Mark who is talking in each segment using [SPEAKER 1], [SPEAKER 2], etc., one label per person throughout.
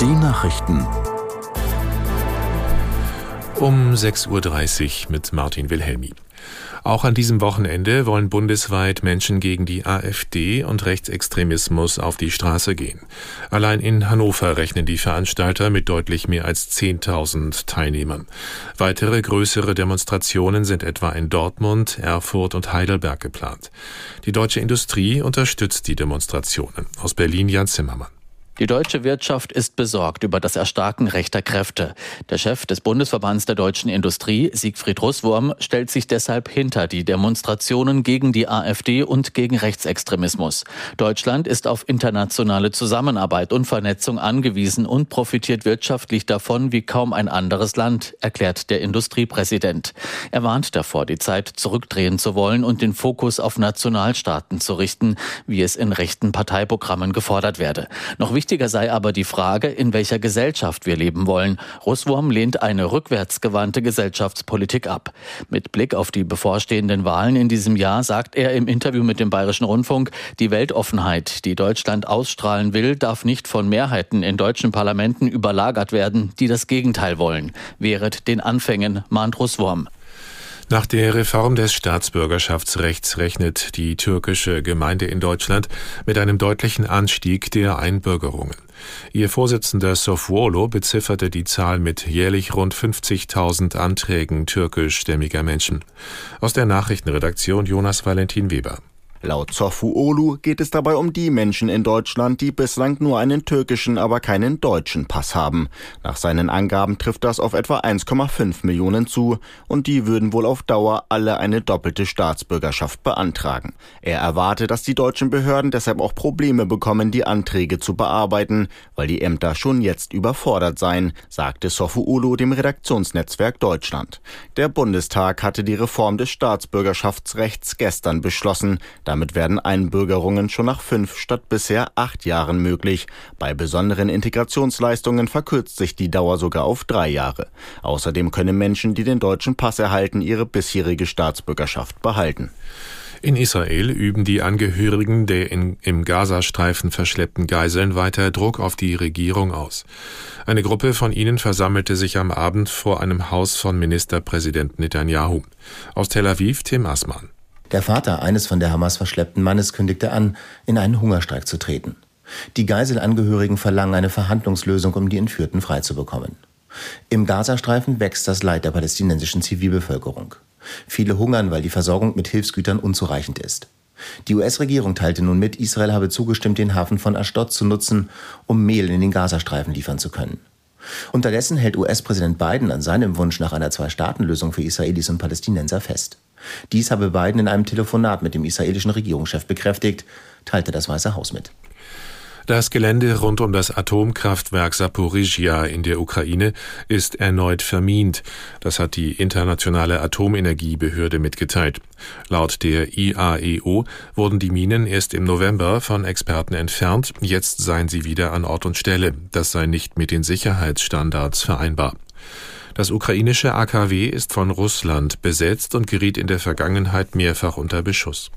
[SPEAKER 1] Die Nachrichten.
[SPEAKER 2] Um 6.30 Uhr mit Martin Wilhelmi. Auch an diesem Wochenende wollen bundesweit Menschen gegen die AfD und Rechtsextremismus auf die Straße gehen. Allein in Hannover rechnen die Veranstalter mit deutlich mehr als 10.000 Teilnehmern. Weitere größere Demonstrationen sind etwa in Dortmund, Erfurt und Heidelberg geplant. Die deutsche Industrie unterstützt die Demonstrationen. Aus Berlin Jan Zimmermann.
[SPEAKER 3] Die deutsche Wirtschaft ist besorgt über das Erstarken rechter Kräfte. Der Chef des Bundesverbands der deutschen Industrie, Siegfried Russwurm, stellt sich deshalb hinter die Demonstrationen gegen die AfD und gegen Rechtsextremismus. Deutschland ist auf internationale Zusammenarbeit und Vernetzung angewiesen und profitiert wirtschaftlich davon wie kaum ein anderes Land, erklärt der Industriepräsident. Er warnt davor, die Zeit zurückdrehen zu wollen und den Fokus auf Nationalstaaten zu richten, wie es in rechten Parteiprogrammen gefordert werde. Noch Wichtiger sei aber die Frage, in welcher Gesellschaft wir leben wollen. Russwurm lehnt eine rückwärtsgewandte Gesellschaftspolitik ab. Mit Blick auf die bevorstehenden Wahlen in diesem Jahr sagt er im Interview mit dem Bayerischen Rundfunk, die Weltoffenheit, die Deutschland ausstrahlen will, darf nicht von Mehrheiten in deutschen Parlamenten überlagert werden, die das Gegenteil wollen. Wehret den Anfängen, mahnt Russwurm.
[SPEAKER 2] Nach der Reform des Staatsbürgerschaftsrechts rechnet die türkische Gemeinde in Deutschland mit einem deutlichen Anstieg der Einbürgerungen. Ihr Vorsitzender Sofwolo bezifferte die Zahl mit jährlich rund 50.000 Anträgen türkischstämmiger Menschen. Aus der Nachrichtenredaktion Jonas Valentin Weber.
[SPEAKER 4] Laut Zofuolu geht es dabei um die Menschen in Deutschland, die bislang nur einen türkischen, aber keinen deutschen Pass haben. Nach seinen Angaben trifft das auf etwa 1,5 Millionen zu und die würden wohl auf Dauer alle eine doppelte Staatsbürgerschaft beantragen. Er erwarte, dass die deutschen Behörden deshalb auch Probleme bekommen, die Anträge zu bearbeiten, weil die Ämter schon jetzt überfordert seien, sagte Sofuolu dem Redaktionsnetzwerk Deutschland. Der Bundestag hatte die Reform des Staatsbürgerschaftsrechts gestern beschlossen. Damit werden Einbürgerungen schon nach fünf statt bisher acht Jahren möglich. Bei besonderen Integrationsleistungen verkürzt sich die Dauer sogar auf drei Jahre. Außerdem können Menschen, die den deutschen Pass erhalten, ihre bisherige Staatsbürgerschaft behalten.
[SPEAKER 2] In Israel üben die Angehörigen der in, im Gazastreifen verschleppten Geiseln weiter Druck auf die Regierung aus. Eine Gruppe von ihnen versammelte sich am Abend vor einem Haus von Ministerpräsident Netanyahu. Aus Tel Aviv Tim Assmann.
[SPEAKER 5] Der Vater eines von der Hamas verschleppten Mannes kündigte an, in einen Hungerstreik zu treten. Die Geiselangehörigen verlangen eine Verhandlungslösung, um die Entführten freizubekommen. Im Gazastreifen wächst das Leid der palästinensischen Zivilbevölkerung. Viele hungern, weil die Versorgung mit Hilfsgütern unzureichend ist. Die US-Regierung teilte nun mit, Israel habe zugestimmt, den Hafen von Ashdod zu nutzen, um Mehl in den Gazastreifen liefern zu können. Unterdessen hält US-Präsident Biden an seinem Wunsch nach einer Zwei-Staaten-Lösung für Israelis und Palästinenser fest. Dies habe Biden in einem Telefonat mit dem israelischen Regierungschef bekräftigt, teilte das Weiße Haus mit.
[SPEAKER 2] Das Gelände rund um das Atomkraftwerk Saporizhia in der Ukraine ist erneut vermint. Das hat die Internationale Atomenergiebehörde mitgeteilt. Laut der IAEO wurden die Minen erst im November von Experten entfernt. Jetzt seien sie wieder an Ort und Stelle. Das sei nicht mit den Sicherheitsstandards vereinbar. Das ukrainische AKW ist von Russland besetzt und geriet in der Vergangenheit mehrfach unter Beschuss.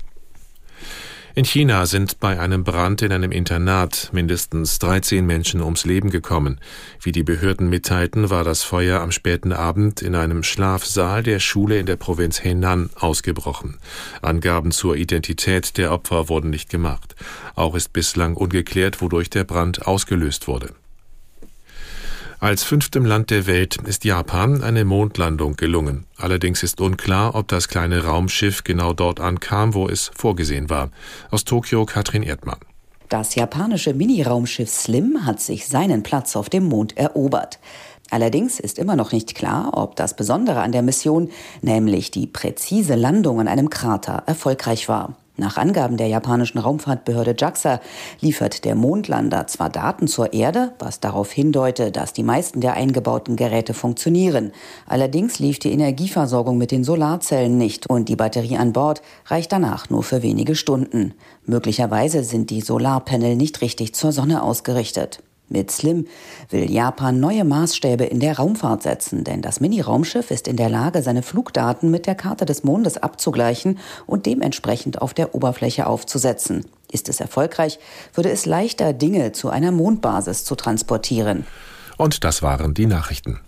[SPEAKER 2] In China sind bei einem Brand in einem Internat mindestens 13 Menschen ums Leben gekommen. Wie die Behörden mitteilten, war das Feuer am späten Abend in einem Schlafsaal der Schule in der Provinz Henan ausgebrochen. Angaben zur Identität der Opfer wurden nicht gemacht. Auch ist bislang ungeklärt, wodurch der Brand ausgelöst wurde. Als fünftem Land der Welt ist Japan eine Mondlandung gelungen. Allerdings ist unklar, ob das kleine Raumschiff genau dort ankam, wo es vorgesehen war. Aus Tokio Katrin Erdmann.
[SPEAKER 6] Das japanische Mini-Raumschiff Slim hat sich seinen Platz auf dem Mond erobert. Allerdings ist immer noch nicht klar, ob das Besondere an der Mission, nämlich die präzise Landung an einem Krater, erfolgreich war. Nach Angaben der japanischen Raumfahrtbehörde JAXA liefert der Mondlander zwar Daten zur Erde, was darauf hindeutet, dass die meisten der eingebauten Geräte funktionieren. Allerdings lief die Energieversorgung mit den Solarzellen nicht und die Batterie an Bord reicht danach nur für wenige Stunden. Möglicherweise sind die Solarpanel nicht richtig zur Sonne ausgerichtet. Mit Slim will Japan neue Maßstäbe in der Raumfahrt setzen, denn das Mini-Raumschiff ist in der Lage, seine Flugdaten mit der Karte des Mondes abzugleichen und dementsprechend auf der Oberfläche aufzusetzen. Ist es erfolgreich, würde es leichter, Dinge zu einer Mondbasis zu transportieren.
[SPEAKER 2] Und das waren die Nachrichten.